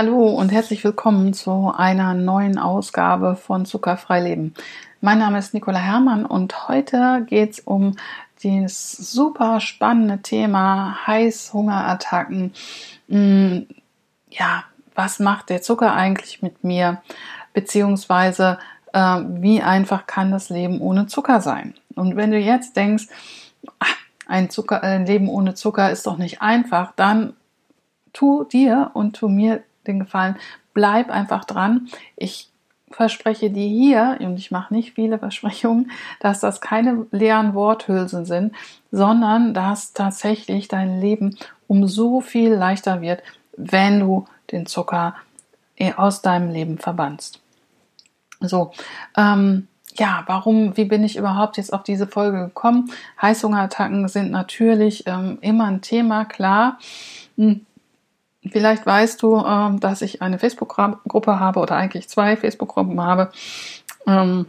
Hallo und herzlich willkommen zu einer neuen Ausgabe von Zuckerfrei Leben. Mein Name ist Nicola Hermann und heute geht es um das super spannende Thema Heißhungerattacken. Hm, ja, was macht der Zucker eigentlich mit mir? Beziehungsweise äh, wie einfach kann das Leben ohne Zucker sein? Und wenn du jetzt denkst, ach, ein, Zucker, ein Leben ohne Zucker ist doch nicht einfach, dann tu dir und tu mir den Gefallen, bleib einfach dran. Ich verspreche dir hier, und ich mache nicht viele Versprechungen, dass das keine leeren Worthülsen sind, sondern dass tatsächlich dein Leben um so viel leichter wird, wenn du den Zucker äh, aus deinem Leben verbannst. So, ähm, ja, warum, wie bin ich überhaupt jetzt auf diese Folge gekommen? Heißhungerattacken sind natürlich ähm, immer ein Thema, klar. Hm Vielleicht weißt du, ähm, dass ich eine Facebook-Gruppe habe oder eigentlich zwei Facebook-Gruppen habe. Ähm,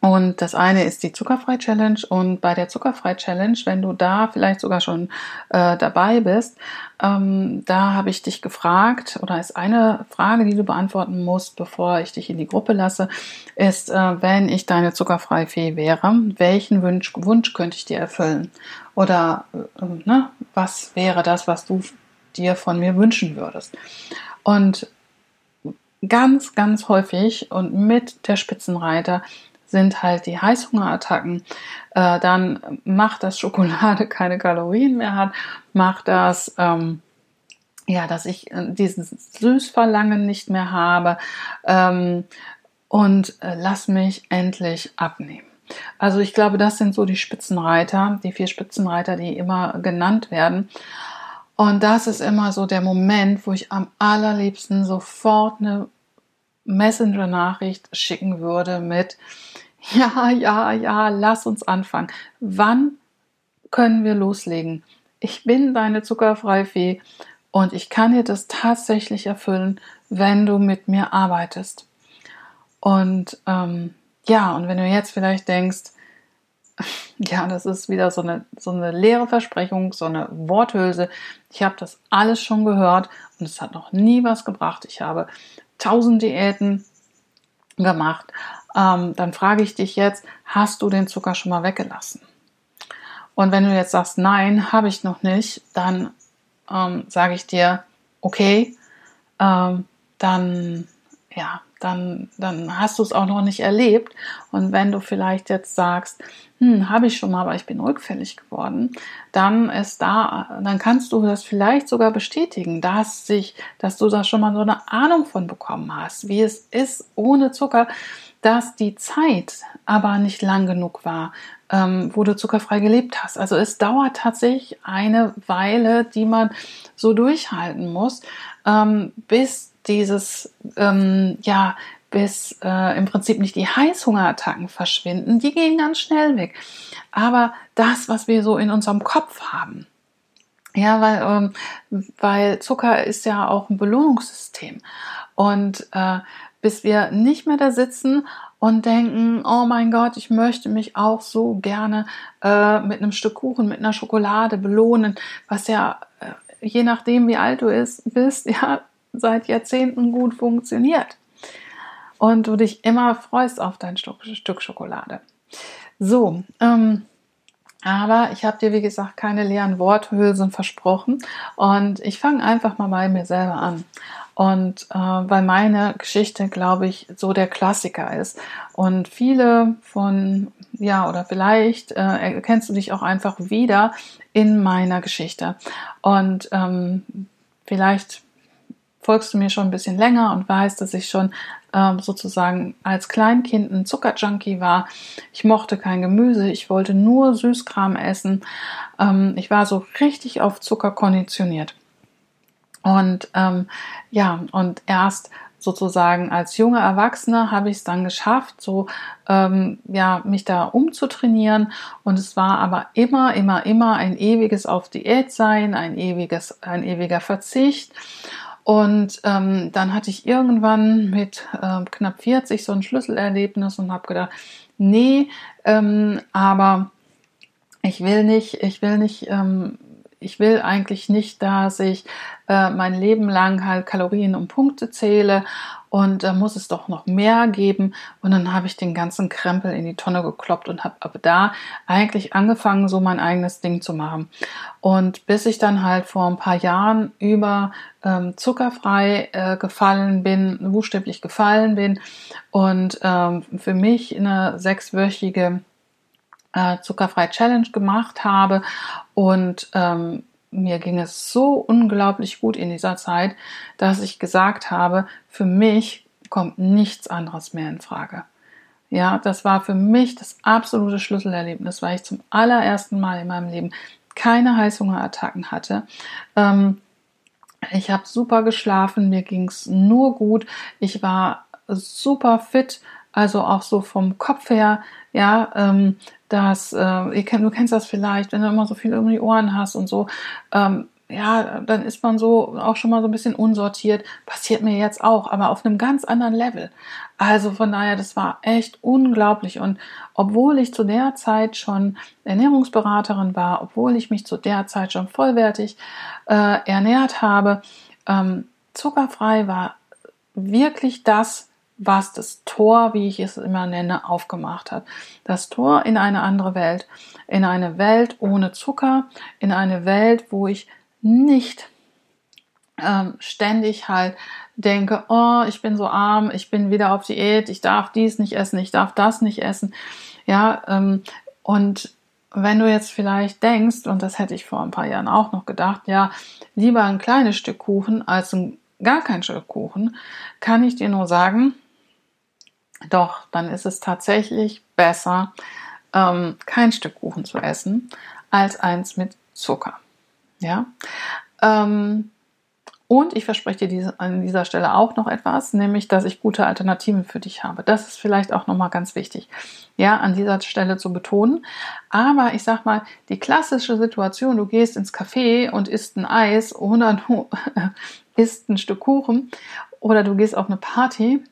und das eine ist die Zuckerfrei-Challenge. Und bei der Zuckerfrei-Challenge, wenn du da vielleicht sogar schon äh, dabei bist, ähm, da habe ich dich gefragt, oder ist eine Frage, die du beantworten musst, bevor ich dich in die Gruppe lasse, ist, äh, wenn ich deine Zuckerfrei-Fee wäre, welchen Wunsch, Wunsch könnte ich dir erfüllen? Oder äh, ne, was wäre das, was du dir von mir wünschen würdest. Und ganz, ganz häufig und mit der Spitzenreiter sind halt die Heißhungerattacken. Äh, dann macht das Schokolade keine Kalorien mehr hat, macht das, ähm, ja, dass ich äh, dieses Süßverlangen nicht mehr habe ähm, und äh, lass mich endlich abnehmen. Also ich glaube, das sind so die Spitzenreiter, die vier Spitzenreiter, die immer genannt werden. Und das ist immer so der Moment, wo ich am allerliebsten sofort eine Messenger-Nachricht schicken würde mit, ja, ja, ja, lass uns anfangen. Wann können wir loslegen? Ich bin deine Zuckerfreifee und ich kann dir das tatsächlich erfüllen, wenn du mit mir arbeitest. Und ähm, ja, und wenn du jetzt vielleicht denkst, ja, das ist wieder so eine, so eine leere Versprechung, so eine Worthülse. Ich habe das alles schon gehört und es hat noch nie was gebracht. Ich habe tausend Diäten gemacht. Ähm, dann frage ich dich jetzt, hast du den Zucker schon mal weggelassen? Und wenn du jetzt sagst, nein, habe ich noch nicht, dann ähm, sage ich dir, okay, ähm, dann ja, dann, dann hast du es auch noch nicht erlebt. Und wenn du vielleicht jetzt sagst, hm, habe ich schon mal, aber ich bin rückfällig geworden, dann ist da, dann kannst du das vielleicht sogar bestätigen, dass sich, dass du da schon mal so eine Ahnung von bekommen hast, wie es ist ohne Zucker, dass die Zeit aber nicht lang genug war, ähm, wo du zuckerfrei gelebt hast. Also es dauert tatsächlich eine Weile, die man so durchhalten muss, ähm, bis dieses, ähm, ja, bis äh, im Prinzip nicht die Heißhungerattacken verschwinden, die gehen ganz schnell weg. Aber das, was wir so in unserem Kopf haben, ja, weil, ähm, weil Zucker ist ja auch ein Belohnungssystem. Und äh, bis wir nicht mehr da sitzen und denken, oh mein Gott, ich möchte mich auch so gerne äh, mit einem Stück Kuchen, mit einer Schokolade belohnen, was ja äh, je nachdem, wie alt du ist, bist, ja, seit Jahrzehnten gut funktioniert. Und du dich immer freust auf dein Stück Schokolade. So, ähm, aber ich habe dir, wie gesagt, keine leeren Worthülsen versprochen. Und ich fange einfach mal bei mir selber an. Und äh, weil meine Geschichte, glaube ich, so der Klassiker ist. Und viele von, ja, oder vielleicht äh, erkennst du dich auch einfach wieder in meiner Geschichte. Und ähm, vielleicht folgst du mir schon ein bisschen länger und weißt, dass ich schon ähm, sozusagen als Kleinkind ein Zuckerjunkie war. Ich mochte kein Gemüse, ich wollte nur Süßkram essen. Ähm, ich war so richtig auf Zucker konditioniert. Und ähm, ja, und erst sozusagen als junge Erwachsene habe ich es dann geschafft, so ähm, ja mich da umzutrainieren. Und es war aber immer, immer, immer ein ewiges auf Diät sein, ein ewiges, ein ewiger Verzicht. Und ähm, dann hatte ich irgendwann mit äh, knapp 40 so ein Schlüsselerlebnis und habe gedacht, nee, ähm, aber ich will nicht, ich will nicht ähm, ich will eigentlich nicht, dass ich äh, mein Leben lang halt Kalorien und Punkte zähle und da äh, muss es doch noch mehr geben. Und dann habe ich den ganzen Krempel in die Tonne gekloppt und habe aber da eigentlich angefangen, so mein eigenes Ding zu machen. Und bis ich dann halt vor ein paar Jahren über ähm, zuckerfrei äh, gefallen bin, buchstäblich gefallen bin und ähm, für mich eine sechswöchige äh, zuckerfrei Challenge gemacht habe und ähm, mir ging es so unglaublich gut in dieser Zeit, dass ich gesagt habe, für mich kommt nichts anderes mehr in Frage. Ja, das war für mich das absolute Schlüsselerlebnis, weil ich zum allerersten Mal in meinem Leben keine Heißhungerattacken hatte. Ähm, ich habe super geschlafen, mir ging es nur gut. Ich war super fit, also auch so vom Kopf her. Ja, ähm, dass, äh, ihr kennt, du kennst das vielleicht, wenn du immer so viel um die Ohren hast und so, ähm, ja, dann ist man so auch schon mal so ein bisschen unsortiert. Passiert mir jetzt auch, aber auf einem ganz anderen Level. Also von daher, das war echt unglaublich. Und obwohl ich zu der Zeit schon Ernährungsberaterin war, obwohl ich mich zu der Zeit schon vollwertig äh, ernährt habe, ähm, zuckerfrei war wirklich das, was das Tor, wie ich es immer nenne, aufgemacht hat. Das Tor in eine andere Welt, in eine Welt ohne Zucker, in eine Welt, wo ich nicht ähm, ständig halt denke, oh, ich bin so arm, ich bin wieder auf Diät, ich darf dies nicht essen, ich darf das nicht essen. Ja, ähm, und wenn du jetzt vielleicht denkst, und das hätte ich vor ein paar Jahren auch noch gedacht, ja, lieber ein kleines Stück Kuchen als ein, gar kein Stück Kuchen, kann ich dir nur sagen, doch, dann ist es tatsächlich besser, ähm, kein Stück Kuchen zu essen, als eins mit Zucker. Ja. Ähm, und ich verspreche dir diese, an dieser Stelle auch noch etwas, nämlich, dass ich gute Alternativen für dich habe. Das ist vielleicht auch nochmal ganz wichtig, ja, an dieser Stelle zu betonen. Aber ich sag mal, die klassische Situation, du gehst ins Café und isst ein Eis oder du isst ein Stück Kuchen oder du gehst auf eine Party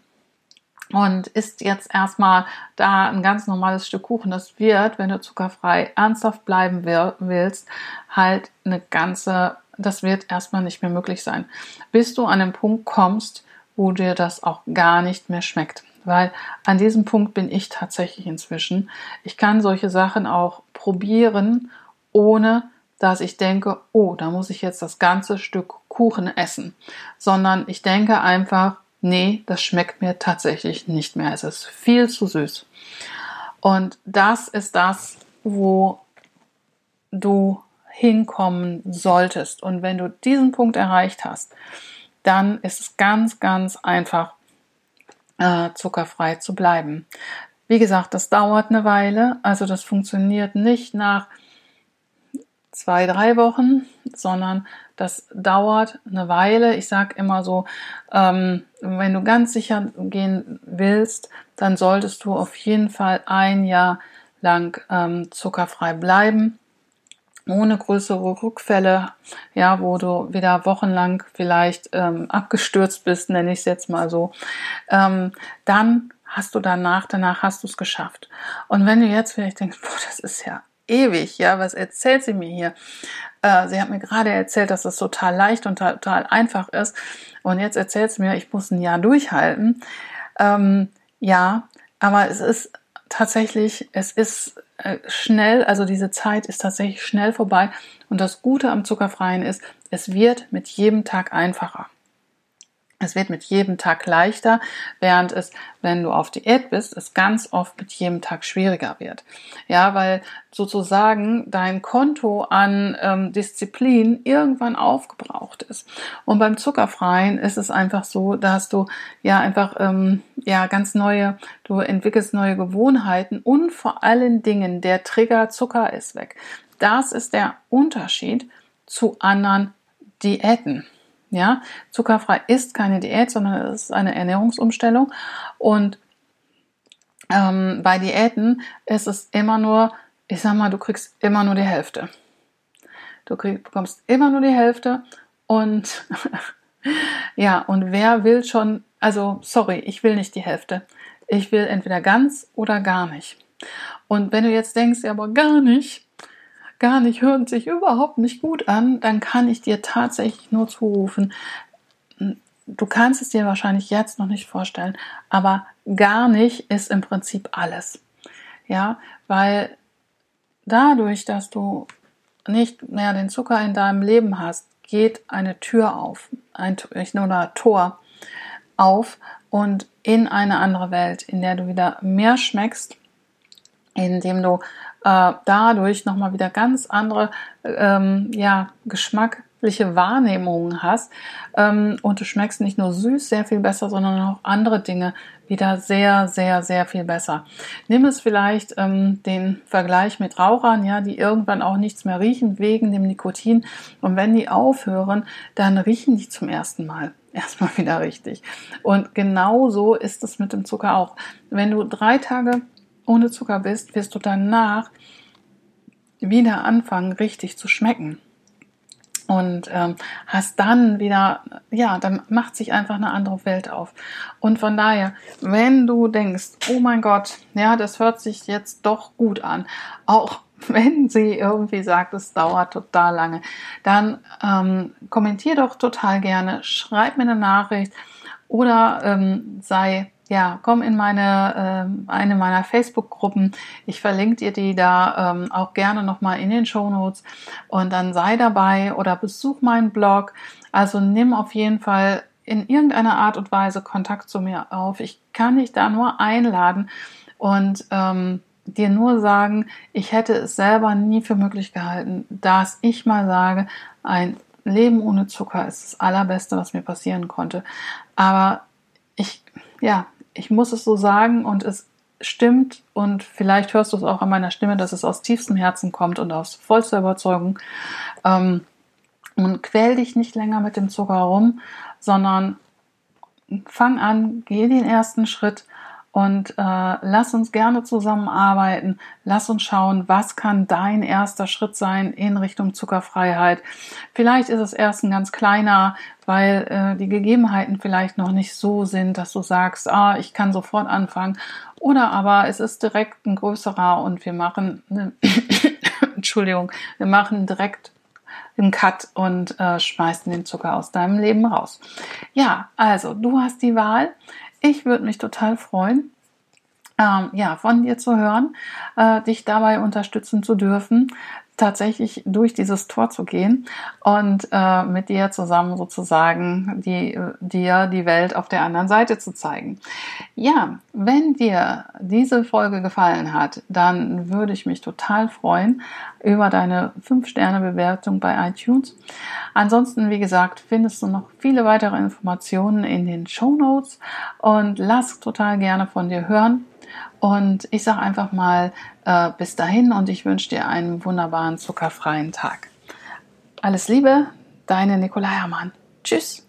und isst jetzt erstmal da ein ganz normales Stück Kuchen. Das wird, wenn du zuckerfrei ernsthaft bleiben willst, halt eine ganze, das wird erstmal nicht mehr möglich sein, bis du an den Punkt kommst, wo dir das auch gar nicht mehr schmeckt. Weil an diesem Punkt bin ich tatsächlich inzwischen. Ich kann solche Sachen auch probieren, ohne dass ich denke, oh, da muss ich jetzt das ganze Stück Kuchen essen, sondern ich denke einfach, nee, das schmeckt mir tatsächlich nicht mehr. Es ist viel zu süß. Und das ist das, wo du hinkommen solltest. Und wenn du diesen Punkt erreicht hast, dann ist es ganz, ganz einfach, äh, zuckerfrei zu bleiben. Wie gesagt, das dauert eine Weile. Also das funktioniert nicht nach zwei, drei Wochen, sondern das dauert eine Weile. Ich sage immer so, ähm, wenn du ganz sicher gehen willst, dann solltest du auf jeden Fall ein Jahr lang ähm, zuckerfrei bleiben, ohne größere Rückfälle, ja, wo du wieder wochenlang vielleicht ähm, abgestürzt bist, nenne ich es jetzt mal so. Ähm, dann hast du danach, danach hast du es geschafft. Und wenn du jetzt vielleicht denkst, boah, das ist ja ewig, ja, was erzählt sie mir hier? Äh, sie hat mir gerade erzählt, dass es total leicht und total einfach ist. Und jetzt erzählt sie mir, ich muss ein Jahr durchhalten. Ähm, ja, aber es ist tatsächlich, es ist äh, schnell, also diese Zeit ist tatsächlich schnell vorbei. Und das Gute am Zuckerfreien ist, es wird mit jedem Tag einfacher. Es wird mit jedem Tag leichter, während es, wenn du auf Diät bist, es ganz oft mit jedem Tag schwieriger wird. Ja, weil sozusagen dein Konto an ähm, Disziplin irgendwann aufgebraucht ist. Und beim Zuckerfreien ist es einfach so, dass du ja einfach ähm, ja ganz neue, du entwickelst neue Gewohnheiten und vor allen Dingen der Trigger Zucker ist weg. Das ist der Unterschied zu anderen Diäten. Ja, zuckerfrei ist keine Diät, sondern es ist eine Ernährungsumstellung. Und ähm, bei Diäten ist es immer nur, ich sag mal, du kriegst immer nur die Hälfte. Du krieg, bekommst immer nur die Hälfte und ja, und wer will schon, also sorry, ich will nicht die Hälfte. Ich will entweder ganz oder gar nicht. Und wenn du jetzt denkst, ja, aber gar nicht, gar nicht, hört sich überhaupt nicht gut an, dann kann ich dir tatsächlich nur zurufen, du kannst es dir wahrscheinlich jetzt noch nicht vorstellen, aber gar nicht ist im Prinzip alles. Ja, weil dadurch, dass du nicht mehr den Zucker in deinem Leben hast, geht eine Tür auf, ein oder Tor auf und in eine andere Welt, in der du wieder mehr schmeckst, indem du äh, dadurch nochmal wieder ganz andere ähm, ja, geschmackliche Wahrnehmungen hast ähm, und du schmeckst nicht nur süß sehr viel besser, sondern auch andere Dinge wieder sehr, sehr, sehr viel besser. Nimm es vielleicht ähm, den Vergleich mit Rauchern, ja, die irgendwann auch nichts mehr riechen wegen dem Nikotin. Und wenn die aufhören, dann riechen die zum ersten Mal erstmal wieder richtig. Und genau so ist es mit dem Zucker auch. Wenn du drei Tage ohne Zucker bist, wirst du danach wieder anfangen, richtig zu schmecken und ähm, hast dann wieder, ja, dann macht sich einfach eine andere Welt auf. Und von daher, wenn du denkst, oh mein Gott, ja, das hört sich jetzt doch gut an, auch wenn sie irgendwie sagt, es dauert total lange, dann ähm, kommentier doch total gerne, schreib mir eine Nachricht oder ähm, sei ja, komm in meine äh, eine meiner Facebook-Gruppen. Ich verlinke dir die da ähm, auch gerne nochmal in den Show Notes und dann sei dabei oder besuch meinen Blog. Also nimm auf jeden Fall in irgendeiner Art und Weise Kontakt zu mir auf. Ich kann dich da nur einladen und ähm, dir nur sagen, ich hätte es selber nie für möglich gehalten, dass ich mal sage, ein Leben ohne Zucker ist das allerbeste, was mir passieren konnte. Aber ich, ja, ich muss es so sagen und es stimmt und vielleicht hörst du es auch an meiner Stimme, dass es aus tiefstem Herzen kommt und aus vollster Überzeugung. Ähm, und quäl dich nicht länger mit dem Zucker rum, sondern fang an, geh den ersten Schritt und äh, lass uns gerne zusammenarbeiten. Lass uns schauen, was kann dein erster Schritt sein in Richtung Zuckerfreiheit. Vielleicht ist es erst ein ganz kleiner, weil äh, die Gegebenheiten vielleicht noch nicht so sind, dass du sagst, ah, ich kann sofort anfangen. Oder aber es ist direkt ein größerer und wir machen, eine Entschuldigung, wir machen direkt einen Cut und äh, schmeißen den Zucker aus deinem Leben raus. Ja, also du hast die Wahl. Ich würde mich total freuen, ähm, ja, von dir zu hören, äh, dich dabei unterstützen zu dürfen, tatsächlich durch dieses Tor zu gehen und äh, mit dir zusammen sozusagen die, dir die Welt auf der anderen Seite zu zeigen. Ja, wenn dir diese Folge gefallen hat, dann würde ich mich total freuen über deine 5-Sterne-Bewertung bei iTunes. Ansonsten, wie gesagt, findest du noch viele weitere Informationen in den Show Notes und lass total gerne von dir hören. Und ich sage einfach mal äh, bis dahin und ich wünsche dir einen wunderbaren zuckerfreien Tag. Alles Liebe, deine Nicola Herrmann. Tschüss.